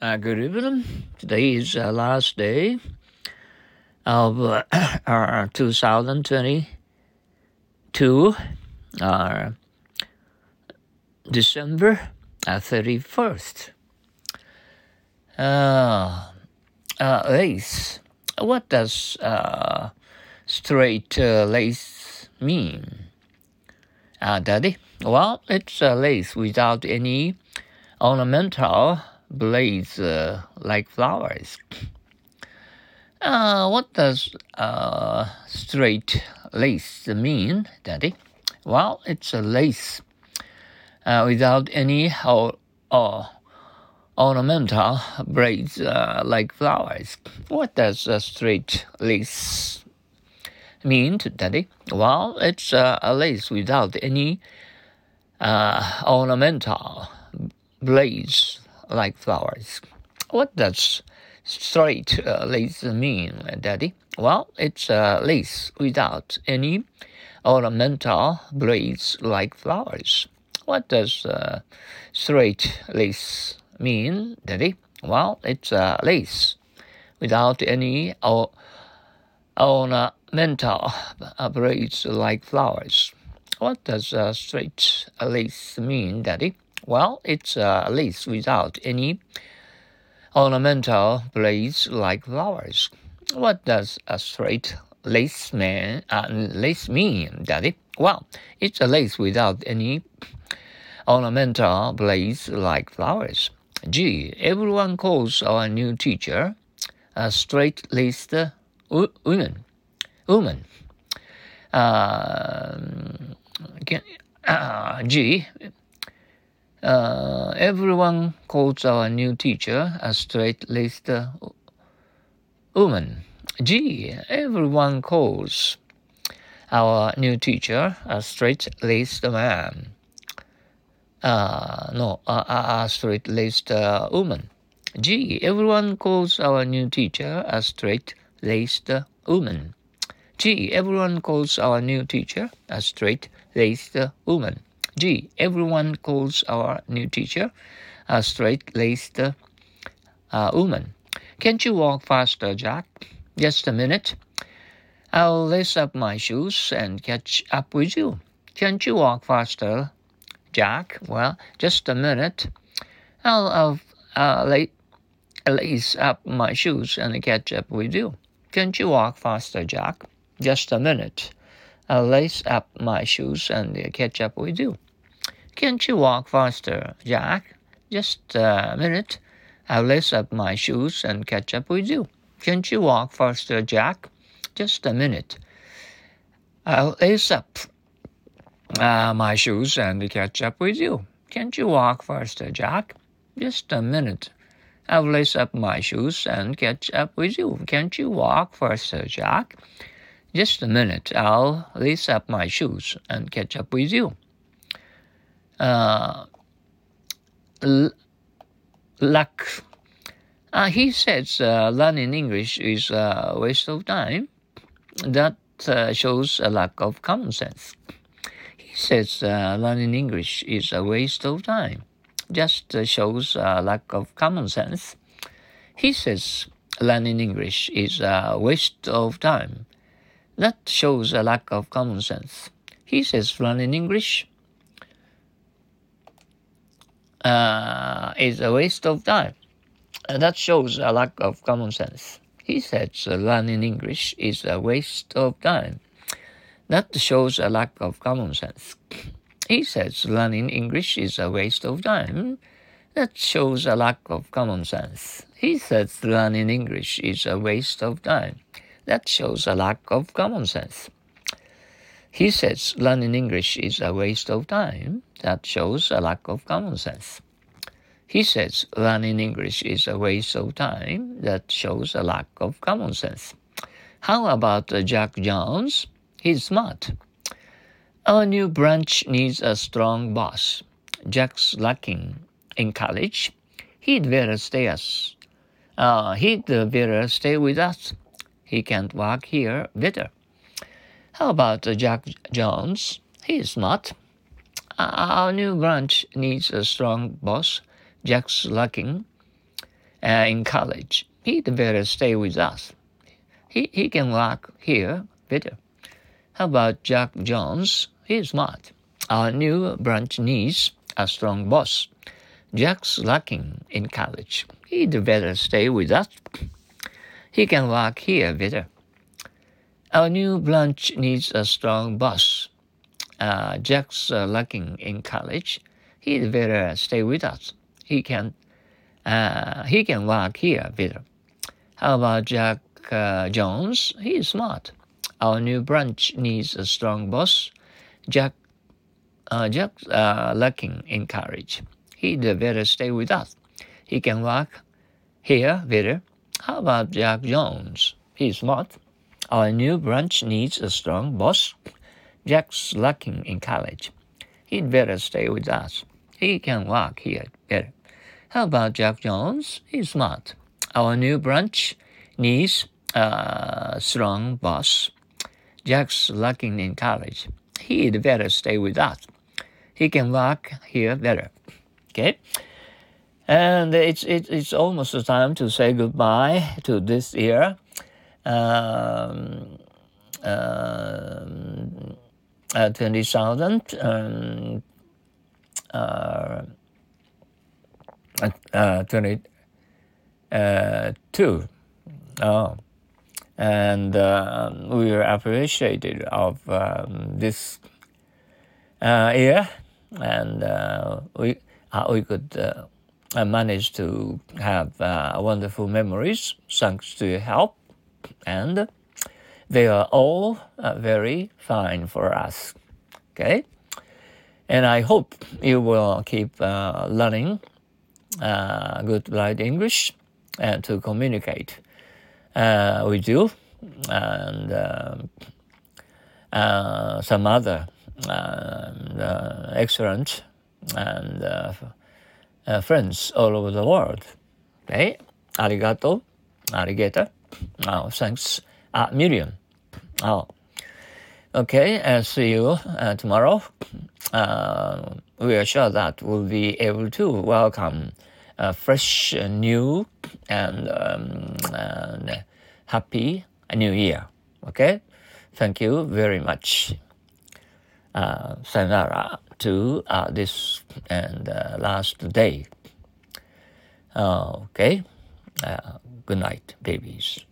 Uh, good evening. Today is the uh, last day of uh, our 2022, uh, December 31st. Uh, uh, lace. What does straight lace mean? Daddy? Well, it's a lace without any ornamental blades uh, like flowers. Uh, what does uh, straight lace mean, Daddy? Well, it's a lace uh, without any or, or ornamental braids uh, like flowers. What does a straight lace mean, Daddy? Well, it's uh, a lace without any ornamental blades like flowers. What does straight uh, lace mean, Daddy? Well, it's a lace without any ornamental braids like flowers. What does uh, straight lace mean, Daddy? Well, it's a lace without any or ornamental braids like flowers. What does uh, straight lace mean, Daddy? Well, it's a lace without any ornamental blades like flowers. What does a straight lace man uh, lace mean, Daddy? Well, it's a lace without any ornamental blades like flowers. Gee, everyone calls our new teacher a straight-laced woman. Woman. Uh, can, uh, gee, uh, everyone calls our new teacher a straight-laced woman. Gee, everyone calls our new teacher a straight-laced man. Uh, no, a, a straight-laced uh, woman. Gee, everyone calls our new teacher a straight-laced woman. Gee, everyone calls our new teacher a straight-laced woman. Gee, everyone calls our new teacher a straight-laced uh, woman. Can't you walk faster, Jack? Just a minute. I'll lace up my shoes and catch up with you. Can't you walk faster, Jack? Well, just a minute. I'll, uh, lace up my shoes and catch up with you. Can't you walk faster, Jack? Just a minute. I'll lace up my shoes and catch up with you. Can't you walk faster, Jack? Just a minute. I'll lace up my shoes and catch up with you. Can't you walk faster, Jack? Just a minute. I'll lace up uh, my shoes and catch up with you. Can't you walk faster, Jack? Just a minute. I'll lace up my shoes and catch up with you. Can't you walk faster, Jack? Just a minute. I'll lace up my shoes and catch up with you uh, luck. Uh, he says uh, learning English is a waste of time. That uh, shows a lack of common sense. He says uh, learning English is a waste of time. Just uh, shows a lack of common sense. He says learning English is a waste of time. That shows a lack of common sense. He says learning English uh, is a waste of time. And that shows a lack of common sense. He says learning English is a waste of time. That shows a lack of common sense. He says learning English is a waste of time. That shows a lack of common sense. He says learning English is a waste of time. That shows a lack of common sense. He says learning English is a waste of time. That shows a lack of common sense. He says learning English is a waste of time. That shows a lack of common sense. How about Jack Jones? He's smart. Our new branch needs a strong boss. Jack's lacking in college. He'd better stay us. Uh, he'd better stay with us. He can't work here better. How about Jack Jones? He's not. Our new branch needs a strong boss. Jack's lacking uh, in college. He'd better stay with us. He, he can work here better. How about Jack Jones? He's smart. Our new branch needs a strong boss. Jack's lacking in college. He'd better stay with us. He can work here better. Our new branch needs a strong boss. Uh, Jack's uh, lacking in college. He'd better stay with us. He can uh, he can work here better. How about Jack uh, Jones? He's smart. Our new branch needs a strong boss. Jack uh, Jack's uh, lacking in courage. He'd better stay with us. He can work here better. How about Jack Jones? He's smart. Our new branch needs a strong boss. Jack's lacking in college. He'd better stay with us. He can work here better. How about Jack Jones? He's smart. Our new branch needs a strong boss. Jack's lacking in college. He'd better stay with us. He can work here better. Okay? And it's, it, it's almost time to say goodbye to this year. Um, um, uh, 20,000 um, uh, uh, 22. Oh. And uh, we are appreciated of um, this year, and we we could manage to have wonderful memories thanks to your help, and they are all very fine for us. Okay, and I hope you will keep learning uh, good light English and to communicate uh, with you and uh, uh some other uh, uh, excellent and friends all over the world. Okay, arigato, arigato. Oh, thanks million. Oh, okay, I'll see you tomorrow. we are sure that we'll be able to welcome a fresh, uh, new, and, um, and happy new year. Okay? Thank you very much. Uh, sayonara to uh, this and uh, last day. Uh, okay? Uh, good night, babies.